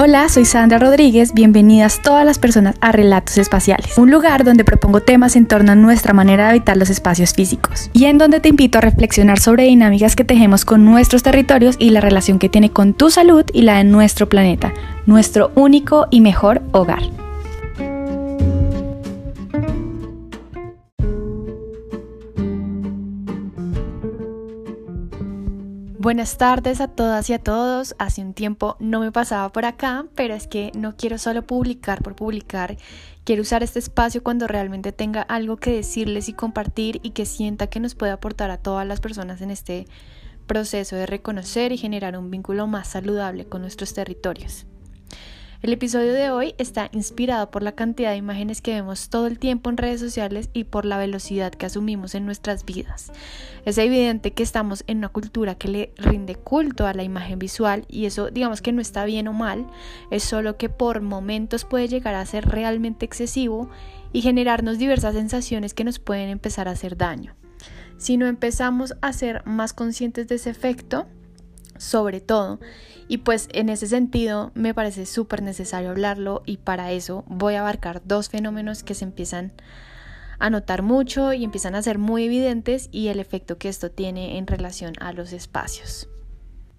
Hola, soy Sandra Rodríguez, bienvenidas todas las personas a Relatos Espaciales, un lugar donde propongo temas en torno a nuestra manera de habitar los espacios físicos y en donde te invito a reflexionar sobre dinámicas que tejemos con nuestros territorios y la relación que tiene con tu salud y la de nuestro planeta, nuestro único y mejor hogar. Buenas tardes a todas y a todos. Hace un tiempo no me pasaba por acá, pero es que no quiero solo publicar por publicar. Quiero usar este espacio cuando realmente tenga algo que decirles y compartir y que sienta que nos puede aportar a todas las personas en este proceso de reconocer y generar un vínculo más saludable con nuestros territorios. El episodio de hoy está inspirado por la cantidad de imágenes que vemos todo el tiempo en redes sociales y por la velocidad que asumimos en nuestras vidas. Es evidente que estamos en una cultura que le rinde culto a la imagen visual y eso digamos que no está bien o mal, es solo que por momentos puede llegar a ser realmente excesivo y generarnos diversas sensaciones que nos pueden empezar a hacer daño. Si no empezamos a ser más conscientes de ese efecto, sobre todo. Y pues en ese sentido me parece súper necesario hablarlo y para eso voy a abarcar dos fenómenos que se empiezan a notar mucho y empiezan a ser muy evidentes y el efecto que esto tiene en relación a los espacios.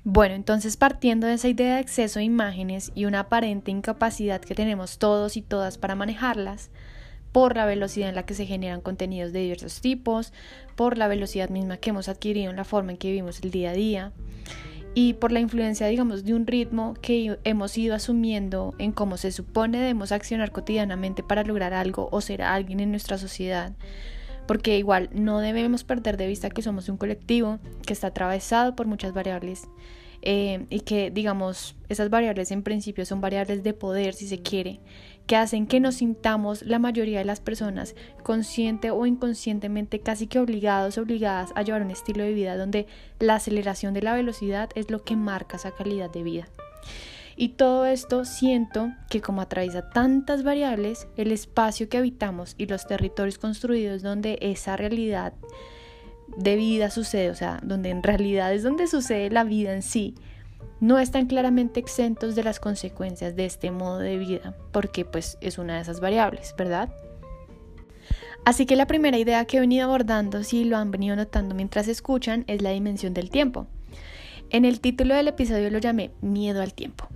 Bueno, entonces partiendo de esa idea de exceso de imágenes y una aparente incapacidad que tenemos todos y todas para manejarlas, por la velocidad en la que se generan contenidos de diversos tipos, por la velocidad misma que hemos adquirido en la forma en que vivimos el día a día, y por la influencia, digamos, de un ritmo que hemos ido asumiendo en cómo se supone debemos accionar cotidianamente para lograr algo o ser alguien en nuestra sociedad. Porque igual no debemos perder de vista que somos un colectivo que está atravesado por muchas variables eh, y que, digamos, esas variables en principio son variables de poder, si se quiere, que hacen que nos sintamos la mayoría de las personas consciente o inconscientemente casi que obligados, obligadas a llevar un estilo de vida donde la aceleración de la velocidad es lo que marca esa calidad de vida. Y todo esto siento que como atraviesa tantas variables, el espacio que habitamos y los territorios construidos donde esa realidad de vida sucede, o sea, donde en realidad es donde sucede la vida en sí, no están claramente exentos de las consecuencias de este modo de vida, porque pues es una de esas variables, ¿verdad? Así que la primera idea que he venido abordando, si lo han venido notando mientras escuchan, es la dimensión del tiempo. En el título del episodio lo llamé Miedo al tiempo.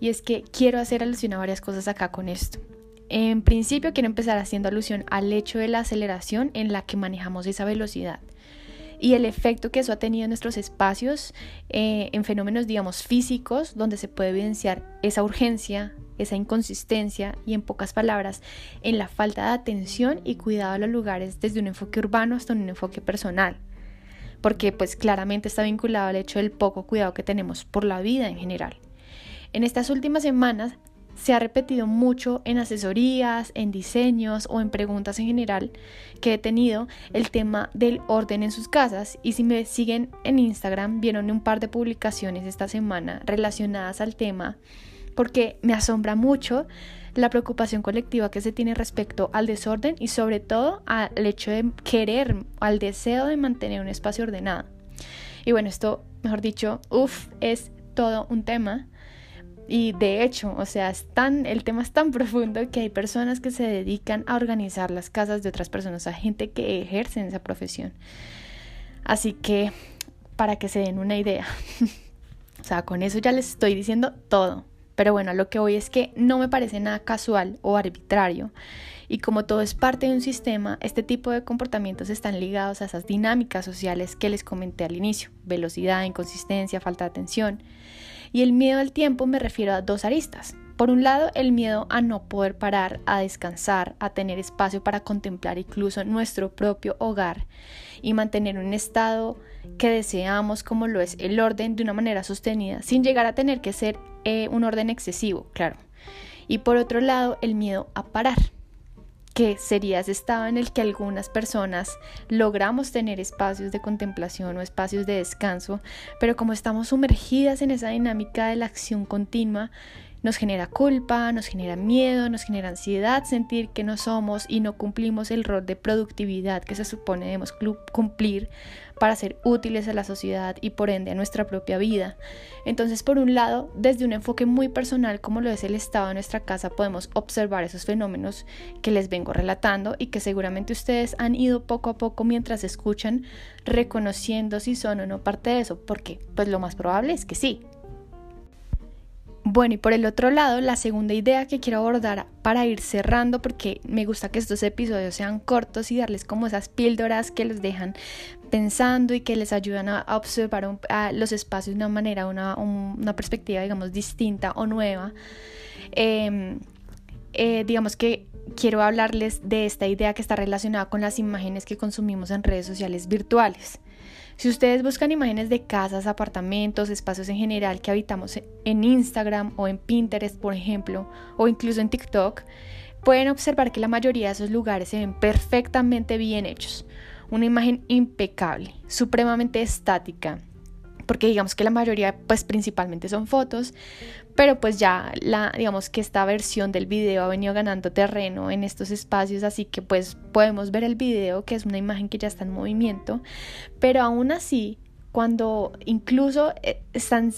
Y es que quiero hacer alusión a varias cosas acá con esto. En principio quiero empezar haciendo alusión al hecho de la aceleración en la que manejamos esa velocidad y el efecto que eso ha tenido en nuestros espacios, eh, en fenómenos, digamos, físicos, donde se puede evidenciar esa urgencia, esa inconsistencia y, en pocas palabras, en la falta de atención y cuidado a los lugares desde un enfoque urbano hasta un enfoque personal. Porque pues claramente está vinculado al hecho del poco cuidado que tenemos por la vida en general. En estas últimas semanas se ha repetido mucho en asesorías, en diseños o en preguntas en general que he tenido el tema del orden en sus casas y si me siguen en Instagram vieron un par de publicaciones esta semana relacionadas al tema porque me asombra mucho la preocupación colectiva que se tiene respecto al desorden y sobre todo al hecho de querer, al deseo de mantener un espacio ordenado. Y bueno, esto, mejor dicho, uff, es todo un tema y de hecho, o sea, el tema es tan profundo que hay personas que se dedican a organizar las casas de otras personas, a gente que ejerce esa profesión. Así que, para que se den una idea, o sea, con eso ya les estoy diciendo todo. Pero bueno, lo que voy es que no me parece nada casual o arbitrario. Y como todo es parte de un sistema, este tipo de comportamientos están ligados a esas dinámicas sociales que les comenté al inicio. Velocidad, inconsistencia, falta de atención. Y el miedo al tiempo me refiero a dos aristas. Por un lado, el miedo a no poder parar, a descansar, a tener espacio para contemplar incluso nuestro propio hogar y mantener un estado que deseamos como lo es el orden de una manera sostenida, sin llegar a tener que ser eh, un orden excesivo, claro. Y por otro lado, el miedo a parar que sería ese estado en el que algunas personas logramos tener espacios de contemplación o espacios de descanso, pero como estamos sumergidas en esa dinámica de la acción continua, nos genera culpa, nos genera miedo, nos genera ansiedad sentir que no somos y no cumplimos el rol de productividad que se supone debemos cumplir para ser útiles a la sociedad y por ende a nuestra propia vida. Entonces, por un lado, desde un enfoque muy personal como lo es el estado de nuestra casa, podemos observar esos fenómenos que les vengo relatando y que seguramente ustedes han ido poco a poco mientras escuchan reconociendo si son o no parte de eso, porque pues lo más probable es que sí, bueno, y por el otro lado, la segunda idea que quiero abordar para ir cerrando, porque me gusta que estos episodios sean cortos y darles como esas píldoras que los dejan pensando y que les ayudan a, observar los espacios de una manera, una, una perspectiva, digamos, distinta o nueva. Em, eh, digamos que quiero hablarles de esta idea que está relacionada con las imágenes que consumimos en redes sociales virtuales. Si ustedes buscan imágenes de casas, apartamentos, espacios en general que habitamos en Instagram o en Pinterest, por ejemplo, o incluso en TikTok, pueden observar que la mayoría de esos lugares se ven perfectamente bien hechos. Una imagen impecable, supremamente estática, porque digamos que la mayoría pues principalmente son fotos, pero pues ya la digamos que esta versión del video ha venido ganando terreno en estos espacios, así que pues podemos ver el video que es una imagen que ya está en movimiento, pero aún así cuando incluso eh, están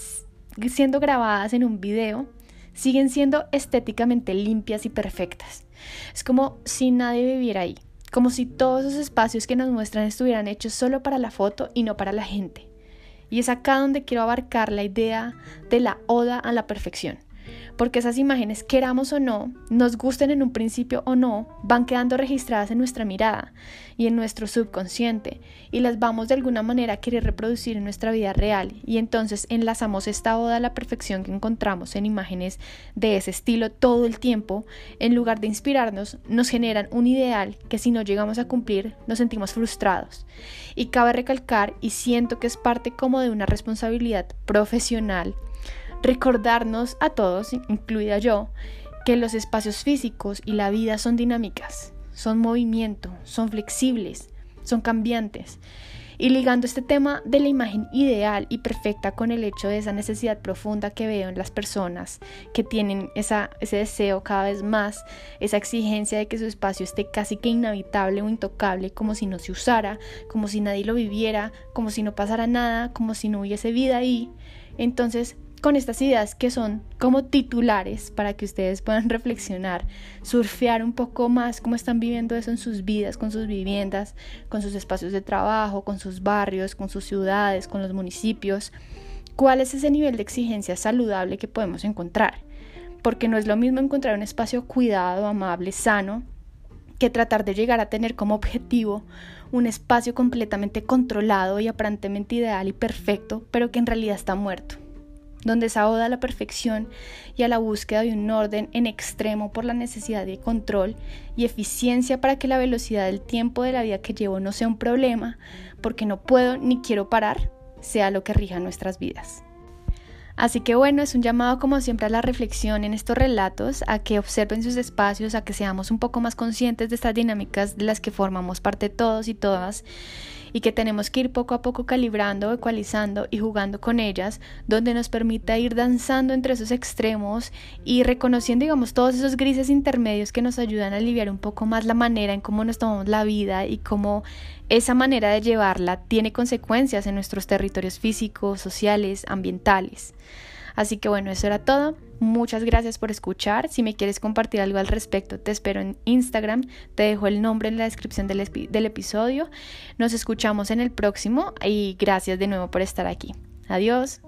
siendo grabadas en un video, siguen siendo estéticamente limpias y perfectas. Es como si nadie viviera ahí, como si todos esos espacios que nos muestran estuvieran hechos solo para la foto y no para la gente. Y es acá donde quiero abarcar la idea de la oda a la perfección porque esas imágenes, queramos o no, nos gusten en un principio o no, van quedando registradas en nuestra mirada y en nuestro subconsciente y las vamos de alguna manera a querer reproducir en nuestra vida real y entonces enlazamos esta oda a la perfección que encontramos en imágenes de ese estilo todo el tiempo, en lugar de inspirarnos, nos generan un ideal que si no llegamos a cumplir nos sentimos frustrados. Y cabe recalcar, y siento que es parte como de una responsabilidad profesional, Recordarnos a todos, incluida yo, que los espacios físicos y la vida son dinámicas, son movimiento, son flexibles, son cambiantes. Y ligando este tema de la imagen ideal y perfecta con el hecho de esa necesidad profunda que veo en las personas que tienen ese deseo cada vez más, esa exigencia de que su espacio esté casi que inhabitable o intocable, como si no se usara, como si nadie lo viviera, como si no pasara nada, como si no hubiese vida ahí. Entonces con estas ideas que son como titulares para que ustedes puedan reflexionar, surfear un poco más cómo están viviendo eso en sus vidas, con sus viviendas, con sus espacios de trabajo, con sus barrios, con sus ciudades, con los municipios. ¿Cuál es ese nivel de exigencia saludable que podemos encontrar? Porque no es lo mismo encontrar un espacio cuidado, amable, sano, que tratar de llegar a tener como objetivo un espacio completamente controlado y aparentemente ideal y perfecto, pero que en realidad está muerto donde esa oda a la perfección y a la búsqueda de un orden en extremo por la necesidad de control y eficiencia para que la velocidad del tiempo de la vida que llevo no sea un problema, porque no puedo ni quiero parar, sea lo que rija nuestras vidas. Así que bueno, es un llamado como siempre a la reflexión en estos relatos, a que observen sus espacios, a que seamos un poco más conscientes de estas dinámicas de las que formamos parte todos y todas y que tenemos que ir poco a poco calibrando, ecualizando y jugando con ellas, donde nos permita ir danzando entre esos extremos y reconociendo, digamos, todos esos grises intermedios que nos ayudan a aliviar un poco más la manera en cómo nos tomamos la vida y cómo esa manera de llevarla tiene consecuencias en nuestros territorios físicos, sociales, ambientales. Así que bueno, eso era todo. Muchas gracias por escuchar. Si me quieres compartir algo al respecto, te espero en Instagram. Te dejo el nombre en la descripción del, del episodio. Nos escuchamos en el próximo y gracias de nuevo por estar aquí. Adiós.